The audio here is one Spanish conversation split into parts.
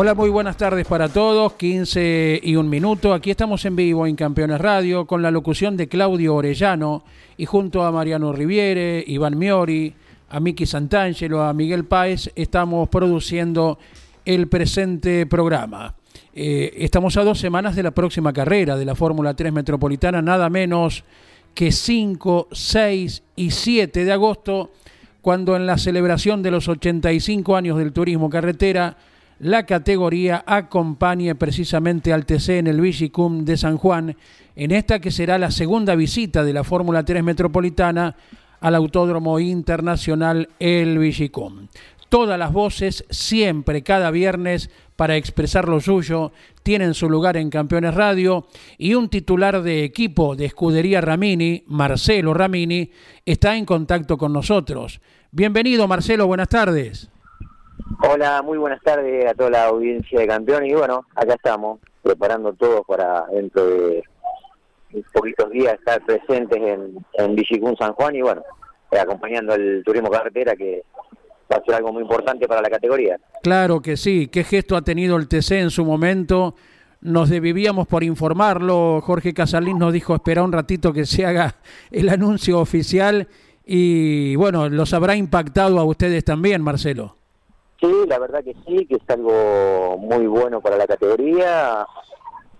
Hola, muy buenas tardes para todos. 15 y un minuto. Aquí estamos en vivo en Campeones Radio con la locución de Claudio Orellano y junto a Mariano Riviere, Iván Miori, a Miki Santangelo, a Miguel Páez, estamos produciendo el presente programa. Eh, estamos a dos semanas de la próxima carrera de la Fórmula 3 Metropolitana, nada menos que 5, 6 y 7 de agosto, cuando en la celebración de los 85 años del turismo carretera, la categoría acompañe precisamente al TC en el Vigicum de San Juan, en esta que será la segunda visita de la Fórmula 3 Metropolitana al Autódromo Internacional El Vigicum. Todas las voces, siempre, cada viernes, para expresar lo suyo, tienen su lugar en Campeones Radio y un titular de equipo de Escudería Ramini, Marcelo Ramini, está en contacto con nosotros. Bienvenido Marcelo, buenas tardes. Hola, muy buenas tardes a toda la audiencia de campeones y bueno, acá estamos preparando todo para dentro de poquitos días estar presentes en, en San Juan y bueno, eh, acompañando al turismo carretera que va a ser algo muy importante para la categoría. Claro que sí, qué gesto ha tenido el TC en su momento. Nos debíamos por informarlo. Jorge Casalín nos dijo espera un ratito que se haga el anuncio oficial y bueno, los habrá impactado a ustedes también, Marcelo. Sí, la verdad que sí, que es algo muy bueno para la categoría.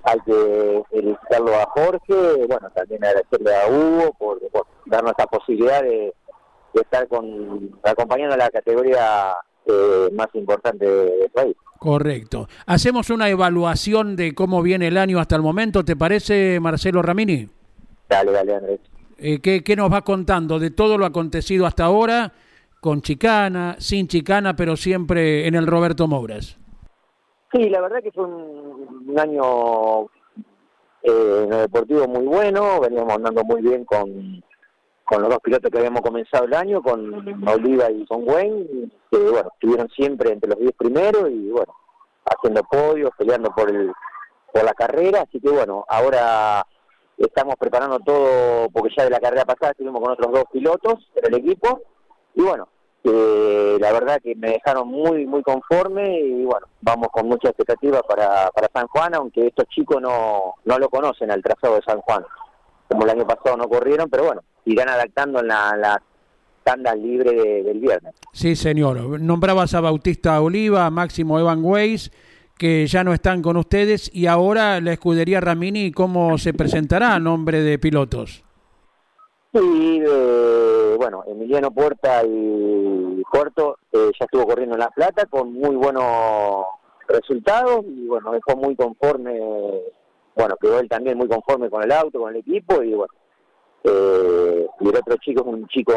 Hay que felicitarlo a Jorge, bueno, también agradecerle a Hugo por, darnos esta posibilidad de, estar con acompañando a la categoría eh, más importante del país. Correcto. Hacemos una evaluación de cómo viene el año hasta el momento, ¿te parece, Marcelo Ramini? Dale, dale, Andrés. Eh, ¿qué, ¿Qué nos va contando de todo lo acontecido hasta ahora? Con chicana, sin chicana, pero siempre en el Roberto Mouras. Sí, la verdad que fue un, año eh, en el deportivo muy bueno, veníamos andando muy bien con, con los dos pilotos que habíamos comenzado el año, con Oliva y con Wayne, que bueno, estuvieron siempre entre los diez primeros y bueno, haciendo podios, peleando por el por la carrera, así que bueno, ahora estamos preparando todo, porque ya de la carrera pasada estuvimos con otros dos pilotos en el equipo, y bueno, la verdad que me dejaron muy muy conforme y bueno, vamos con mucha expectativa para, para San Juan, aunque estos chicos no, no lo conocen al trazado de San Juan. Como el año pasado no corrieron, pero bueno, irán adaptando en la, la tanda libre del viernes. Sí, señor. Nombrabas a Bautista Oliva, Máximo Evan Weiss, que ya no están con ustedes, y ahora la escudería Ramini, ¿cómo se presentará a nombre de pilotos? Sí, bueno, Emiliano Puerta y Corto eh, ya estuvo corriendo en La Plata con muy buenos resultados y bueno, dejó muy conforme, bueno, quedó él también muy conforme con el auto, con el equipo y bueno, eh, y el otro chico es un chico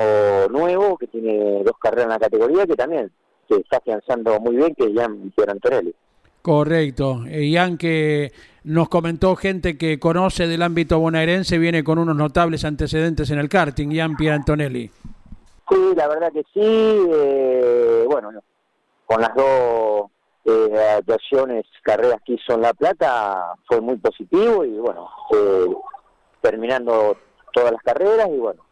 nuevo que tiene dos carreras en la categoría que también se está afianzando muy bien, que es Jan Antonelli. Correcto. Eh, Ian, que nos comentó gente que conoce del ámbito bonaerense, viene con unos notables antecedentes en el karting, Ian Antonelli. Sí, la verdad que sí. Eh, bueno, con las dos eh, actuaciones, carreras que hizo en La Plata, fue muy positivo y bueno, eh, terminando todas las carreras y bueno,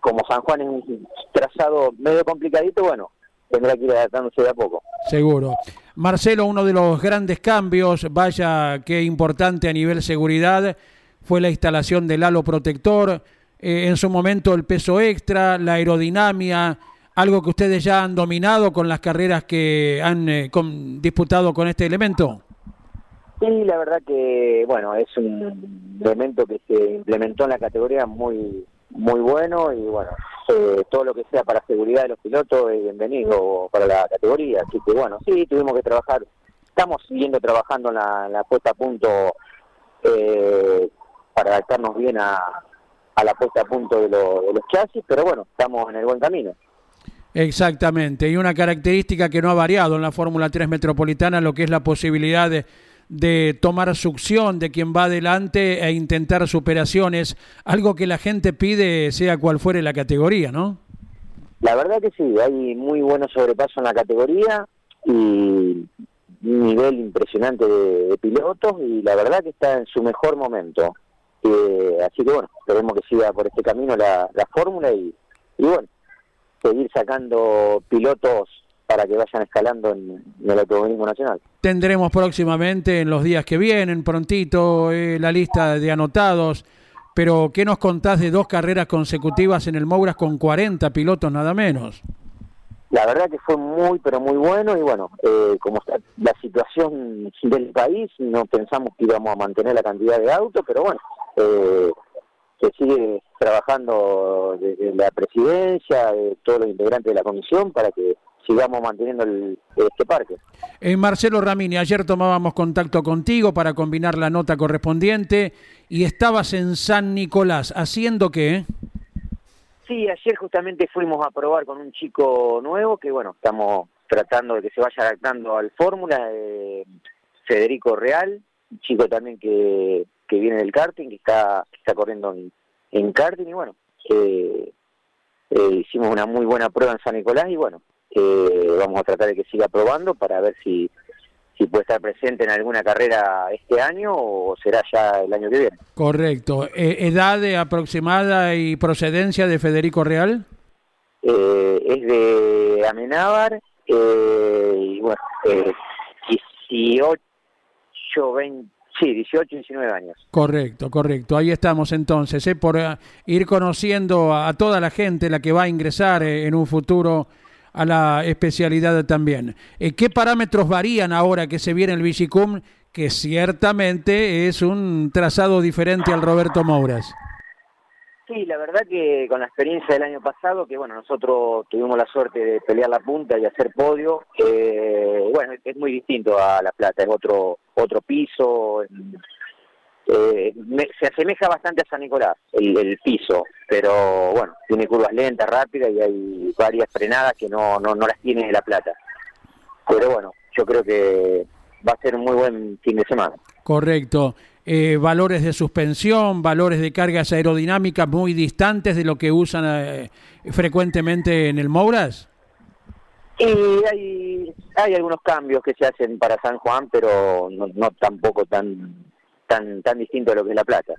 como San Juan es un trazado medio complicadito, bueno, tendrá que ir adaptándose de a poco. Seguro. Marcelo, uno de los grandes cambios, vaya qué importante a nivel seguridad, fue la instalación del halo protector, eh, en su momento el peso extra, la aerodinámica, algo que ustedes ya han dominado con las carreras que han eh, disputado con este elemento. Sí, la verdad que, bueno, es un elemento que se implementó en la categoría muy muy bueno y bueno, eh, todo lo que sea para seguridad de los pilotos es bienvenido para la categoría. Así que bueno, sí, tuvimos que trabajar, estamos siguiendo trabajando en la, puesta a punto eh, para adaptarnos bien a, a la puesta a punto de, de los chasis, pero bueno, estamos en el buen camino. Exactamente, y una característica que no ha variado en la Fórmula 3 Metropolitana, lo que es la posibilidad de, de tomar succión de quien va adelante e intentar superaciones, algo que la gente pide sea cual fuere la categoría, ¿no? La verdad que sí, hay muy buenos sobrepasos en la categoría y un nivel impresionante de, pilotos y la verdad que está en su mejor momento. Eh, así que bueno, esperemos que siga por este camino la, fórmula y, y bueno, seguir sacando pilotos para que vayan escalando en, el automovilismo nacional. Tendremos próximamente, en los días que vienen, prontito, eh, la lista de anotados, pero ¿qué nos contás de dos carreras consecutivas en el Mouras con 40 pilotos nada menos? La verdad que fue muy, pero muy bueno y bueno, eh, como está la situación del país, no pensamos que íbamos a mantener la cantidad de autos, pero bueno, eh, se sigue trabajando desde la presidencia, de todos los integrantes de la comisión para que sigamos manteniendo el, este parque. Eh, Marcelo Ramini, ayer tomábamos contacto contigo para combinar la nota correspondiente y estabas en San Nicolás, ¿haciendo qué? Sí, ayer justamente fuimos a probar con un chico nuevo que, bueno, estamos tratando de que se vaya adaptando al fórmula, eh, Federico Real, un chico también que, que viene del karting, que está, está corriendo en, karting y bueno, eh, eh, hicimos una muy buena prueba en San Nicolás y bueno, eh, vamos a tratar de que siga probando para ver si, si puede estar presente en alguna carrera este año o será ya el año que viene. Correcto. Eh, ¿Edad aproximada y procedencia de Federico Real? Eh, es de Amenábar y bueno, 18, 20, Sí, 18, 19 años. Correcto, correcto. Ahí estamos entonces, por ir conociendo a, toda la gente la que va a ingresar en un futuro a la especialidad también. Eh, ¿Qué parámetros varían ahora que se viene el Vigicum, que ciertamente es un trazado diferente al Roberto Mouras? Sí, la verdad que con la experiencia del año pasado, que bueno, nosotros tuvimos la suerte de pelear la punta y hacer podio, eh, bueno, es muy distinto a La Plata, es otro otro piso, eh, se asemeja bastante a San Nicolás, el, piso, pero bueno, tiene curvas lentas, rápidas y hay varias frenadas que no, no, no las tiene La Plata. Pero bueno, yo creo que va a ser un muy buen fin de semana. Correcto. Eh, valores de suspensión, valores de cargas aerodinámicas muy distantes de lo que usan eh, frecuentemente en el Mouras. Y hay, hay algunos cambios que se hacen para San Juan, pero no, no tampoco tan tan, tan distinto a lo que es La Plata.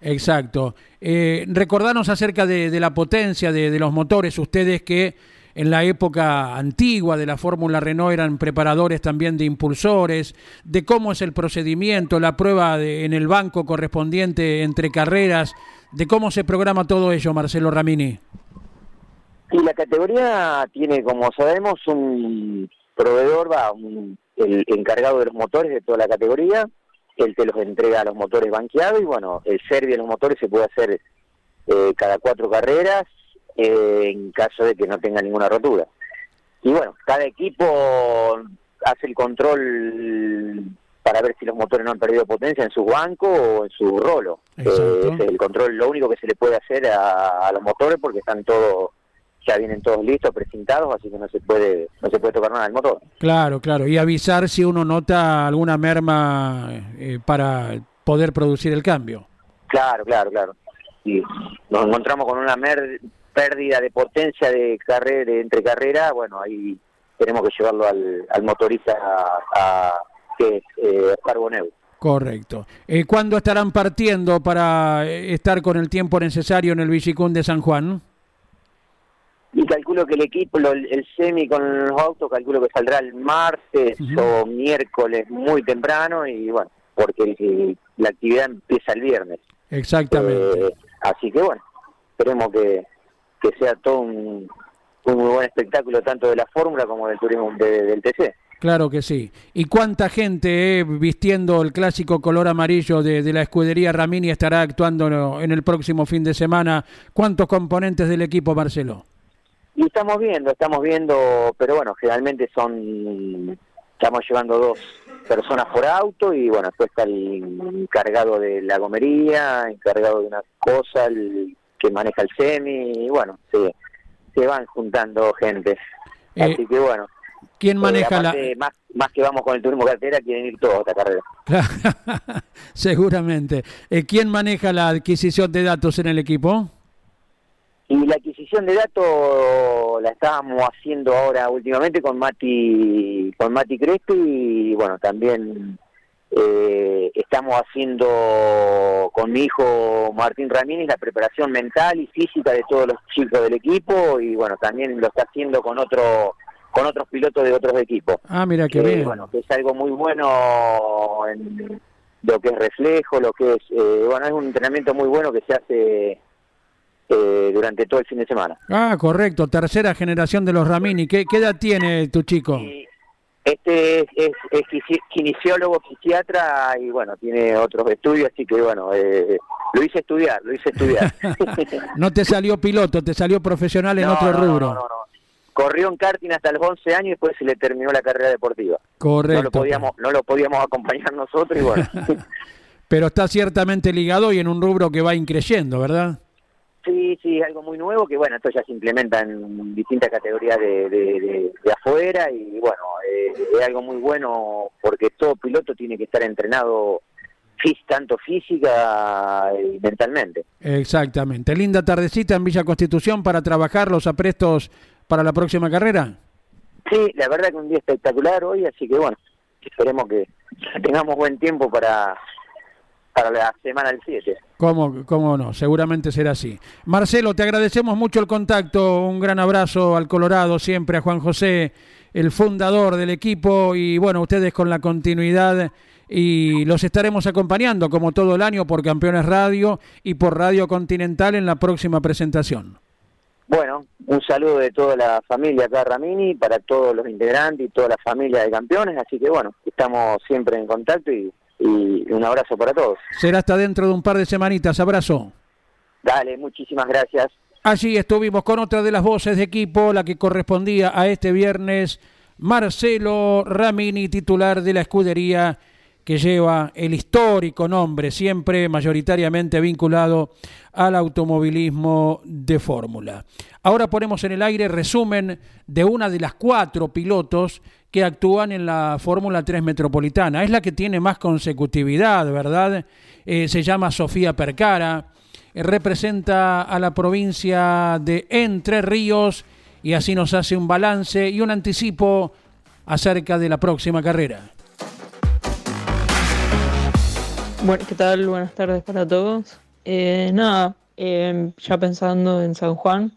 Exacto. Eh, recordanos acerca de, la potencia de, los motores, ustedes que en la época antigua de la Fórmula Renault eran preparadores también de impulsores, de cómo es el procedimiento, la prueba en el banco correspondiente entre carreras, de cómo se programa todo ello, Marcelo Ramini. Y la categoría tiene, como sabemos, un proveedor, va, el encargado de los motores de toda la categoría, él te los entrega a los motores banqueados y bueno, el servicio de los motores se puede hacer eh, cada cuatro carreras eh, en caso de que no tenga ninguna rotura. Y bueno, cada equipo hace el control para ver si los motores no han perdido potencia en su banco o en su rolo. Eh, el control, lo único que se le puede hacer a, a los motores porque están todos ya vienen todos listos, precintados, así que no se puede no se puede tocar nada del motor. Claro, claro, y avisar si uno nota alguna merma eh, para poder producir el cambio. Claro, claro, claro. Si nos encontramos con una pérdida de potencia de carrera entre carrera, bueno, ahí tenemos que llevarlo al, motorista a, que es eh, Correcto. Eh, ¿Cuándo estarán partiendo para eh, estar con el tiempo necesario en el Villicún de San Juan? Y calculo que el equipo, el semi con los autos, calculo que saldrá el martes o miércoles muy temprano y bueno, porque la actividad empieza el viernes. Exactamente. Eh, así que bueno, esperemos que, que sea todo un, muy buen espectáculo tanto de la fórmula como del turismo del TC. Claro que sí. ¿Y cuánta gente eh, vistiendo el clásico color amarillo de, de, la escudería Ramini estará actuando en el próximo fin de semana? ¿Cuántos componentes del equipo, Marcelo? Y estamos viendo, estamos viendo, pero bueno, generalmente son, estamos llevando dos, personas por auto y bueno, después está el encargado de la gomería, encargado de una cosa, el que maneja el semi, y bueno, se, se van juntando gente. Eh, Así que bueno. ¿Quién eh, maneja la...? Más, más que vamos con el turismo cartera, quieren ir todos a esta carrera. Seguramente. Eh, ¿Quién maneja la adquisición de datos en el equipo? Y la adquisición de datos la estábamos haciendo ahora últimamente con Mati, con Mati Crespi y bueno, también eh, estamos haciendo con mi hijo Martín Ramírez la preparación mental y física de todos los chicos del equipo y bueno, también lo está haciendo con otro con otros pilotos de otros equipos. Ah, mira qué bien. bueno, que es algo muy bueno en lo que es reflejo, lo que es, eh, bueno, es un entrenamiento muy bueno que se hace eh, durante todo el fin de semana. Ah, correcto. Tercera generación de los Ramini. ¿Qué, qué edad tiene tu chico? Y este es, es, es kinesiólogo, fisiatra y bueno, tiene otros estudios, así que bueno, eh, lo hice estudiar, lo hice estudiar. No te salió piloto, te salió profesional en No, otro rubro. no, no, no. Corrió en karting hasta los 11 años y después se le terminó la carrera deportiva. Correcto. No lo podíamos, no lo podíamos acompañar nosotros y bueno. Pero está ciertamente ligado y en un rubro que va increyendo, ¿verdad? Sí, sí, algo muy nuevo que bueno, esto ya se implementa en distintas categorías de, de, de- de afuera y bueno, eh, es algo muy bueno porque todo piloto tiene que estar entrenado tanto física y mentalmente. Exactamente. Linda tardecita en Villa Constitución para trabajar los aprestos para la próxima carrera. Sí, la verdad que un día espectacular hoy, así que bueno, esperemos que tengamos buen tiempo para, para la semana del 7. ¿Cómo, ¿Cómo no? Seguramente será así. Marcelo, te agradecemos mucho el contacto. Un gran abrazo al Colorado, siempre a Juan José, el fundador del equipo. Y bueno, ustedes con la continuidad y los estaremos acompañando como todo el año por Campeones Radio y por Radio Continental en la próxima presentación. Bueno, un saludo de toda la familia acá Ramini, para todos los integrantes y toda la familia de campeones, así que bueno, estamos siempre en contacto y, y un abrazo para todos. Será hasta dentro de un par de semanitas. Abrazo. Dale, muchísimas gracias. Allí estuvimos con otra de las voces de equipo, la que correspondía a este viernes, Marcelo Ramini, titular de la escudería que lleva el histórico nombre, siempre mayoritariamente vinculado al automovilismo de fórmula. Ahora ponemos en el aire resumen de una de las cuatro pilotos que actúan en la Fórmula 3 Metropolitana. Es la que tiene más consecutividad, ¿verdad? Eh, se llama Sofía Percara eh, representa a la provincia de Entre Ríos y así nos hace un balance y un anticipo acerca de la próxima carrera. Bueno, ¿qué tal? Buenas tardes para todos. Eh, nada, eh, ya pensando en San Juan,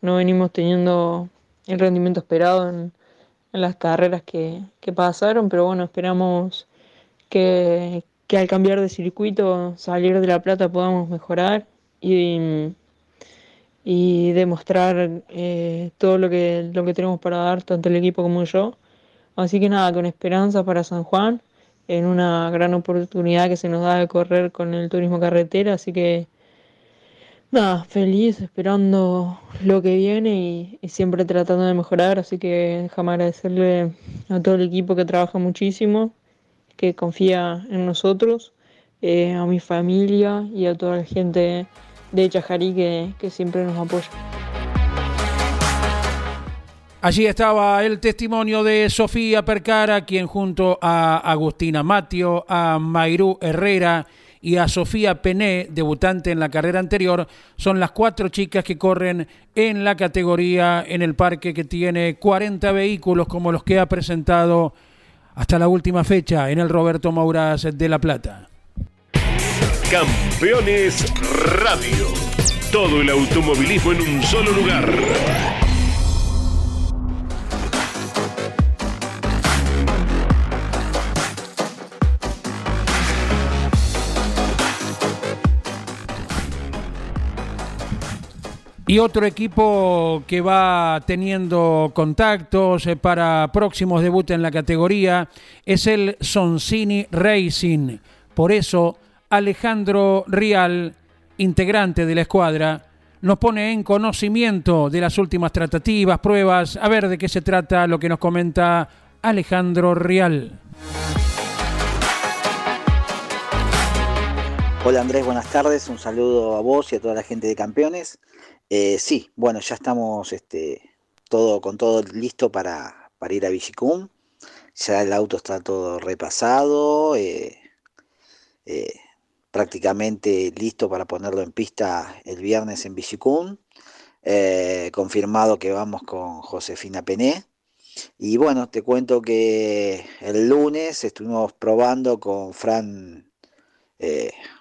no venimos teniendo el rendimiento esperado en, las carreras que, que pasaron, pero bueno, esperamos que, que al cambiar de circuito, salir de La Plata, podamos mejorar y, y demostrar eh, todo lo que, lo que tenemos para dar, tanto el equipo como yo. Así que nada, con esperanza para San Juan en una gran oportunidad que se nos da de correr con el turismo carretera, así que feliz, esperando lo que viene y, siempre tratando de mejorar, así que déjame agradecerle a todo el equipo que trabaja muchísimo, que confía en nosotros, eh, a mi familia y a toda la gente de Chajarí que, que siempre nos apoya. Allí estaba el testimonio de Sofía Percara, quien junto a Agustina Matio, a Mairú Herrera y a Sofía Pené, debutante en la carrera anterior, son las cuatro chicas que corren en la categoría en el parque que tiene 40 vehículos como los que ha presentado hasta la última fecha en el Roberto Mauras de La Plata. Campeones Radio. Todo el automovilismo en un solo lugar. Y otro equipo que va teniendo contactos eh, para próximos debuts en la categoría es el Soncini Racing. Por eso, Alejandro Rial, integrante de la escuadra, nos pone en conocimiento de las últimas tratativas, pruebas, a ver de qué se trata lo que nos comenta Alejandro Rial. Hola Andrés, buenas tardes, un saludo a vos y a toda la gente de Campeones. Eh, sí, bueno, ya estamos este, todo, con todo listo para, ir a Vigicum. Ya el auto está todo repasado, eh, eh, prácticamente listo para ponerlo en pista el viernes en Vigicum. confirmado que vamos con Josefina Pené. Y bueno, te cuento que el lunes estuvimos probando con Fran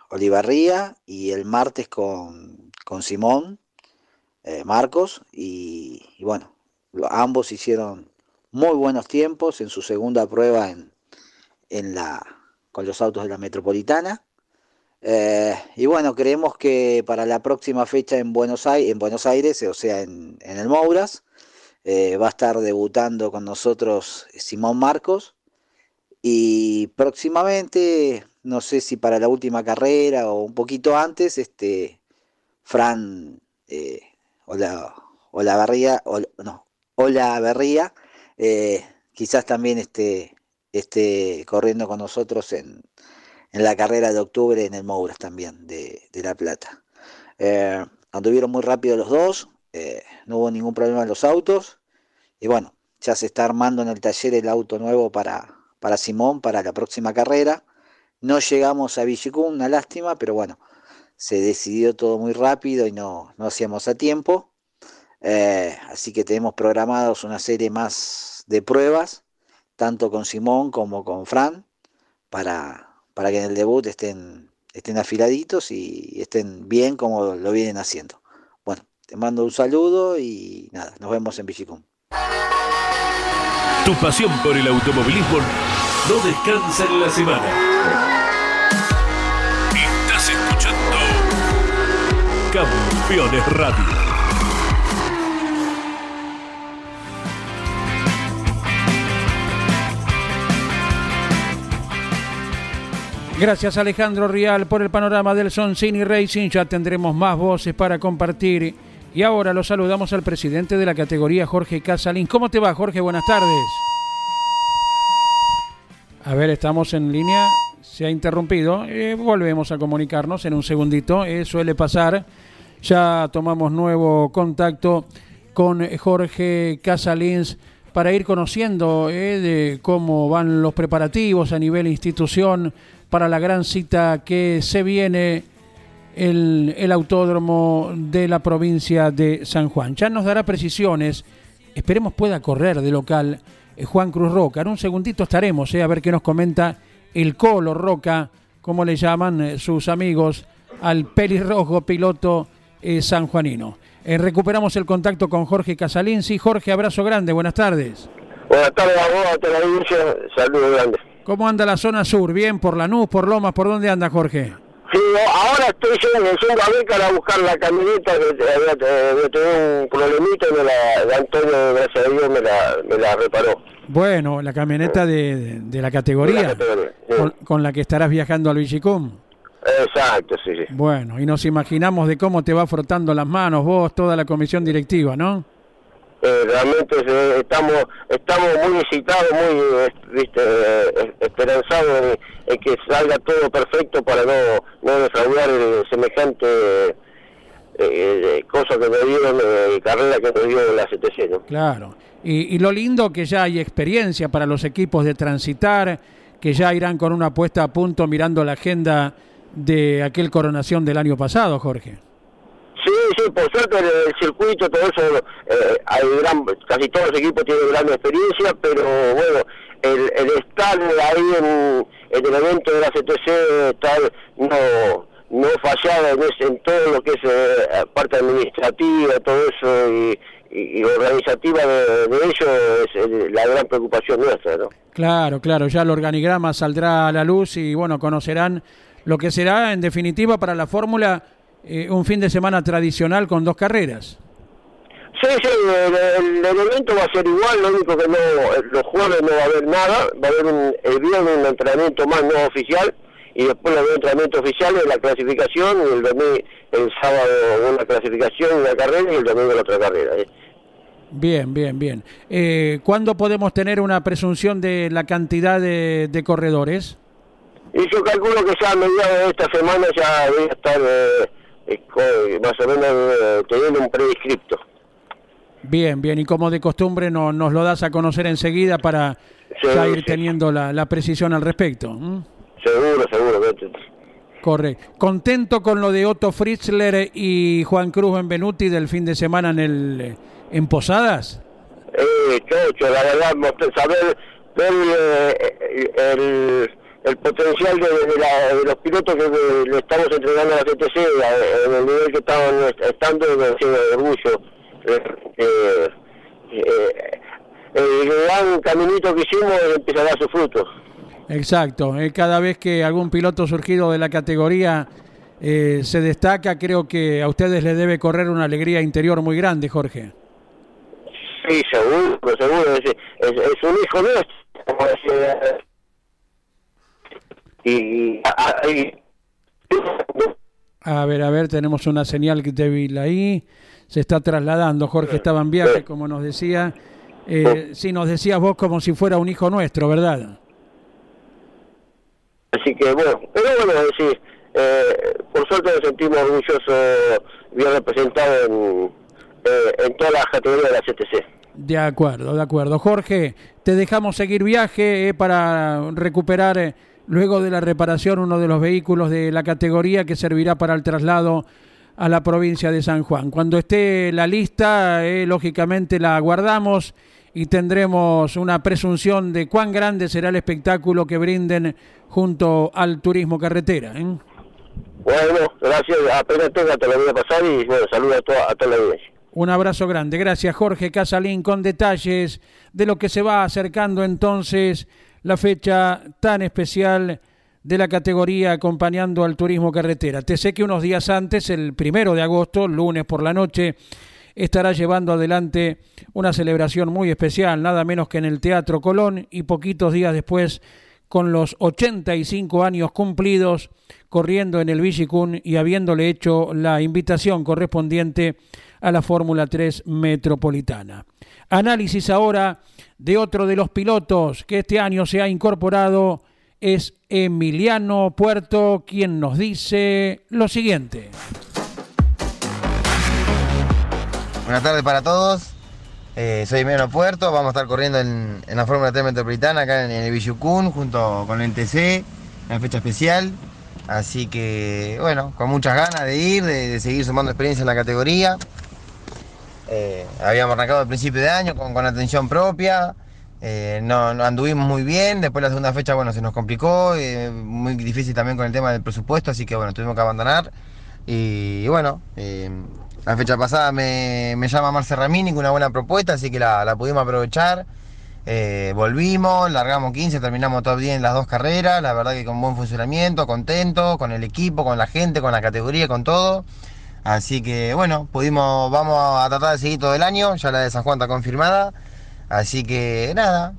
Olivarría y el martes con, con Simón eh, Marcos y, bueno, ambos hicieron muy buenos tiempos en su segunda prueba en, en la, con los autos de la metropolitana. Eh, y bueno, creemos que para la próxima fecha en Buenos Aires, en Buenos Aires o sea, en, en el Mouras, eh, va a estar debutando con nosotros Simón Marcos. Y próximamente, no sé si para la última carrera o un poquito antes, este Fran la, o la Berría, o, no, o la Berría, eh, quizás también esté, esté corriendo con nosotros en, en, la carrera de octubre en el Mouras también, de, de La Plata. Eh, anduvieron muy rápido los dos, eh, no hubo ningún problema en los autos, y bueno, ya se está armando en el taller el auto nuevo para, para Simón para la próxima carrera. No llegamos a Villicum, una lástima, pero bueno, se decidió todo muy rápido y no, no hacíamos a tiempo. Eh, así que tenemos programados una serie más de pruebas, tanto con Simón como con Fran, para, para que en el debut estén, estén afiladitos y estén bien como lo vienen haciendo. Bueno, te mando un saludo y nada, nos vemos en Bichicum. Tu pasión por el automovilismo no descansa en la semana. Campeones Radio. Gracias Alejandro Rial por el panorama del Soncini Racing. Ya tendremos más voces para compartir. Y ahora lo saludamos al presidente de la categoría, Jorge Casalín. ¿Cómo te va, Jorge? Buenas tardes. A ver, estamos en línea. Se ha interrumpido. Eh, volvemos a comunicarnos en un segundito. Eh, suele pasar. Ya tomamos nuevo contacto con Jorge Casalins para ir conociendo eh, de cómo van los preparativos a nivel institución para la gran cita que se viene el, el autódromo de la provincia de San Juan. Ya nos dará precisiones, esperemos pueda correr de local Juan Cruz Roca. En un segundito estaremos a ver qué nos comenta el Colo Roca, como le llaman sus amigos al pelirrojo piloto eh, sanjuanino. Eh, recuperamos el contacto con Jorge Casalinci. Jorge, abrazo grande, buenas tardes. Buenas tardes a vos, a toda la audiencia, saludos grandes. ¿Cómo anda la zona sur? ¿Bien? ¿Por Lanús, por Lomas? ¿Por dónde anda Jorge? Sí, ahora estoy yendo, yendo a Becar a buscar la camioneta, que había, tenido un problemita y me la, Antonio, gracias a Dios, me la, me la reparó. Bueno, la camioneta de, de, la categoría, la categoría sí. con, con, la que estarás viajando al Villicum. Exacto, sí, sí. Bueno, y nos imaginamos de cómo te va frotando las manos vos, toda la comisión directiva, ¿no? Eh, realmente eh, estamos estamos muy excitados, muy viste, eh, esperanzados en, en, que salga todo perfecto para no, no defraudar semejante cosa que me dieron, carrera que nos dio la CTC, ¿no? Claro. Y, y lo lindo que ya hay experiencia para los equipos de transitar, que ya irán con una puesta a punto mirando la agenda de aquel coronación del año pasado, Jorge. Sí, sí, por suerte el, circuito, todo eso, eh, hay gran, casi todos los equipos tienen gran experiencia, pero bueno, el, el estar ahí en, el evento de la CTC, estar no no fallado en, ese, en todo lo que es eh, parte administrativa, todo eso y, y, y organizativa de, de, ello es la gran preocupación nuestra, ¿no? Claro, claro, ya el organigrama saldrá a la luz y bueno, conocerán lo que será en definitiva para la fórmula eh, un fin de semana tradicional con dos carreras. Sí, sí, el, el, el, evento va a ser igual, lo único que no, los jueves no va a haber nada, va a haber un, el viernes un entrenamiento más no oficial y después el entrenamiento oficial es la clasificación y el domingo, el sábado una clasificación, una carrera y el domingo la otra carrera. ¿eh? Bien, bien, bien. Eh, ¿Cuándo podemos tener una presunción de la cantidad de, de corredores? Y yo calculo que ya a mediados de esta semana ya voy a estar eh, eh, más o menos eh, teniendo un prediscripto. Bien, bien, y como de costumbre no, nos lo das a conocer enseguida para ya ir teniendo la, la, precisión al respecto. Seguro, seguro. Correcto. ¿Contento con lo de Otto Fritzler y Juan Cruz Benvenuti del fin de semana en el en Posadas? Eh, chocho, la verdad, saber ver eh, el, el, potencial de, de, los pilotos que le estamos entregando a la CTC en el nivel que estaban estando, me de orgullo. Eh, eh, el gran caminito que hicimos empezará a su fruto. Exacto, eh, cada vez que algún piloto surgido de la categoría eh, se destaca, creo que a ustedes les debe correr una alegría interior muy grande, Jorge. Sí, seguro, seguro, es, es, un hijo nuestro, y, a ver, a ver, tenemos una señal débil ahí, se está trasladando, Jorge estaba en viaje, como nos decía, eh, si nos decías vos como si fuera un hijo nuestro, ¿verdad? Así que bueno, pero bueno, es decir, eh, por suerte nos sentimos orgullosos bien representados en, eh, en todas las categorías de la CTC. De acuerdo, de acuerdo. Jorge, te dejamos seguir viaje eh, para recuperar luego de la reparación uno de los vehículos de la categoría que servirá para el traslado a la provincia de San Juan. Cuando esté la lista, lógicamente la guardamos y tendremos una presunción de cuán grande será el espectáculo que brinden junto al turismo carretera. ¿eh? Bueno, gracias. Apenas tenga te lo voy a pasar y bueno, saludos a toda, a toda la audiencia. Un abrazo grande. Gracias Jorge Casalín con detalles de lo que se va acercando entonces la fecha tan especial de la categoría acompañando al turismo carretera. Te sé que unos días antes, el primero de agosto, lunes por la noche, estará llevando adelante una celebración muy especial, nada menos que en el Teatro Colón y poquitos días después con los 85 años cumplidos, corriendo en el Vigicún y habiéndole hecho la invitación correspondiente a la Fórmula 3 Metropolitana. Análisis ahora de otro de los pilotos que este año se ha incorporado, es Emiliano Puerto, quien nos dice lo siguiente. Buenas tardes para todos. Eh, soy Emiliano Puerto, vamos a estar corriendo en, la Fórmula 3 Metropolitana acá en, el Villucún junto con el NTC, en la fecha especial. Así que, bueno, con muchas ganas de ir, de, seguir sumando experiencia en la categoría. Eh, habíamos arrancado al principio de año con, con atención propia, eh, no, anduvimos muy bien, después la segunda fecha, bueno, se nos complicó, muy difícil también con el tema del presupuesto, así que, bueno, tuvimos que abandonar. Y, bueno, la fecha pasada me, llama Marce Ramini con una buena propuesta, así que la, pudimos aprovechar. Eh, volvimos, largamos 15, terminamos todo bien las dos carreras, la verdad que con buen funcionamiento, contento, con el equipo, con la gente, con la categoría, con todo. Así que bueno, pudimos, vamos a tratar de seguir todo el año, ya la de San Juan está confirmada. Así que nada,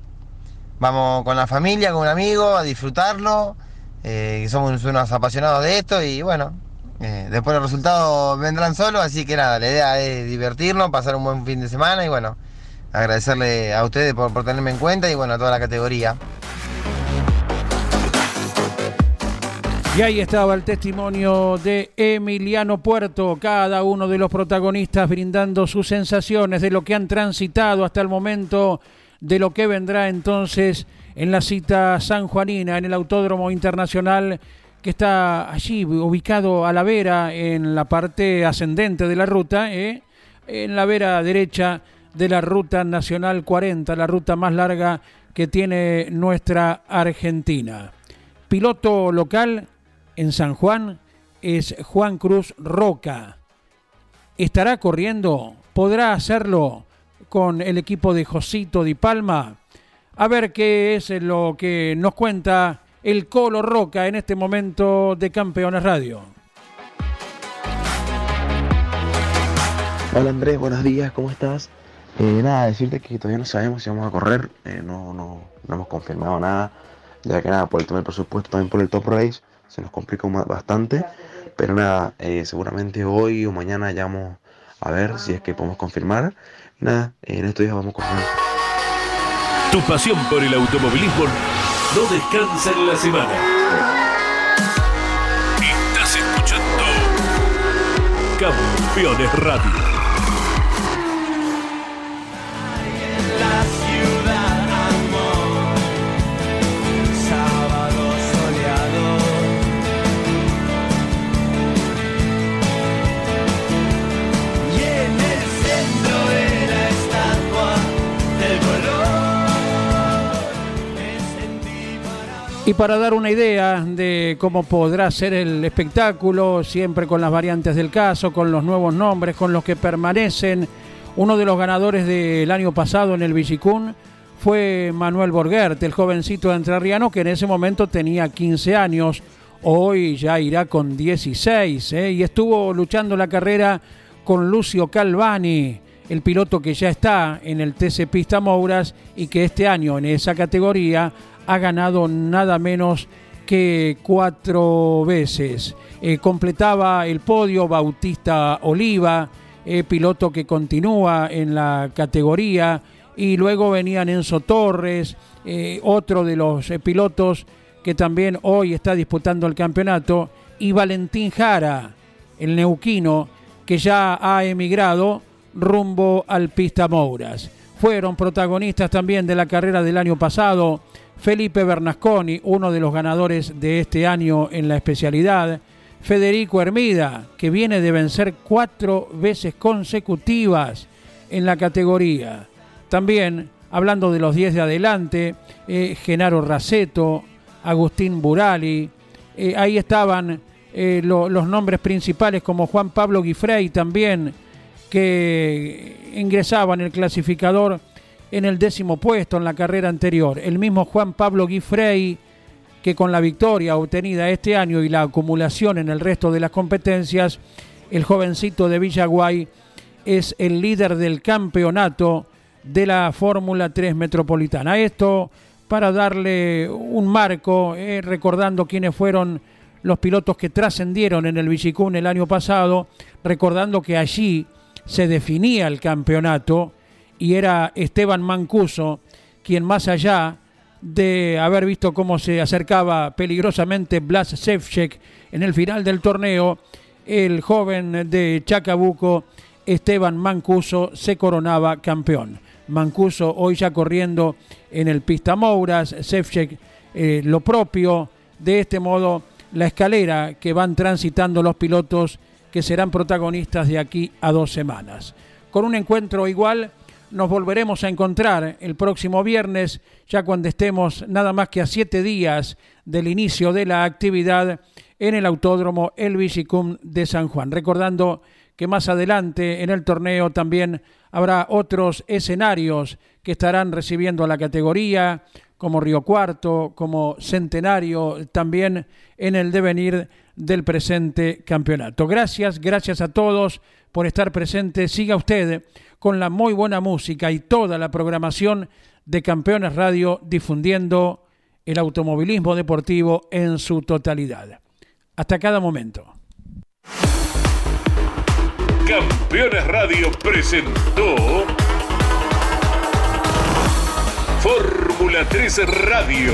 vamos con la familia, con un amigo, a disfrutarlo, eh, somos unos apasionados de esto y bueno, eh, después los resultados vendrán solos, así que nada, la idea es divertirnos, pasar un buen fin de semana y bueno, agradecerle a ustedes por, tenerme en cuenta y bueno, a toda la categoría. Y ahí estaba el testimonio de Emiliano Puerto, cada uno de los protagonistas brindando sus sensaciones de lo que han transitado hasta el momento, de lo que vendrá entonces en la cita sanjuanina en el Autódromo Internacional que está allí ubicado a la vera en la parte ascendente de la ruta, ¿eh? en la vera derecha de la ruta nacional 40, la ruta más larga que tiene nuestra Argentina. Piloto local en San Juan es Juan Cruz Roca. ¿Estará corriendo? ¿Podrá hacerlo con el equipo de Josito Di Palma? A ver qué es lo que nos cuenta el Colo Roca en este momento de Campeones Radio. Hola Andrés, buenos días, ¿cómo estás? Eh, nada, decirte que todavía no sabemos si vamos a correr, eh, no, no, no, hemos confirmado nada, ya que nada, por el tema del presupuesto, también por el top race, se nos complica bastante. Pero nada, eh, seguramente hoy o mañana ya vamos a ver si es que podemos confirmar. Nada, en estos días vamos a confirmar. Tu pasión por el automovilismo no descansa en la semana. Estás escuchando Campeones Radio. Y para dar una idea de cómo podrá ser el espectáculo, siempre con las variantes del caso, con los nuevos nombres, con los que permanecen, uno de los ganadores del año pasado en el Villicún fue Manuel Borguert, el jovencito entrerriano que en ese momento tenía 15 años, hoy ya irá con 16, ¿eh? y estuvo luchando la carrera con Lucio Calvani, el piloto que ya está en el TC Pista Mouras y que este año en esa categoría ha ganado nada menos que cuatro veces. Eh, completaba el podio Bautista Oliva, eh, piloto que continúa en la categoría, y luego venían Enzo Torres, eh, otro de los pilotos que también hoy está disputando el campeonato, y Valentín Jara, el neuquino, que ya ha emigrado rumbo al Pista Mouras. Fueron protagonistas también de la carrera del año pasado Felipe Bernasconi, uno de los ganadores de este año en la especialidad, Federico Hermida, que viene de vencer cuatro veces consecutivas en la categoría. También, hablando de los 10 de adelante, eh, Genaro Raceto, Agustín Burali, eh, ahí estaban eh, los nombres principales como Juan Pablo Guifrey también, que ingresaba en el clasificador en el décimo puesto en la carrera anterior. El mismo Juan Pablo Guifrey, que con la victoria obtenida este año y la acumulación en el resto de las competencias, el jovencito de Villaguay es el líder del campeonato de la Fórmula 3 Metropolitana. Esto para darle un marco, eh, recordando quiénes fueron los pilotos que trascendieron en el Villicún el año pasado, recordando que allí se definía el campeonato y era Esteban Mancuso quien más allá de haber visto cómo se acercaba peligrosamente Blas Sevchek en el final del torneo, el joven de Chacabuco, Esteban Mancuso, se coronaba campeón. Mancuso hoy ya corriendo en el Pista Mouras, Sevchek eh, lo propio, de este modo la escalera que van transitando los pilotos que serán protagonistas de aquí a dos semanas. Con un encuentro igual nos volveremos a encontrar el próximo viernes, ya cuando estemos nada más que a siete días del inicio de la actividad en el Autódromo El Vigicum de San Juan. Recordando que más adelante en el torneo también habrá otros escenarios que estarán recibiendo a la categoría, como Río Cuarto, como Centenario, también en el devenir del presente campeonato. Gracias, gracias a todos por estar presentes. Siga usted con la muy buena música y toda la programación de Campeones Radio difundiendo el automovilismo deportivo en su totalidad. Hasta cada momento. Campeones Radio presentó Fórmula 13 Radio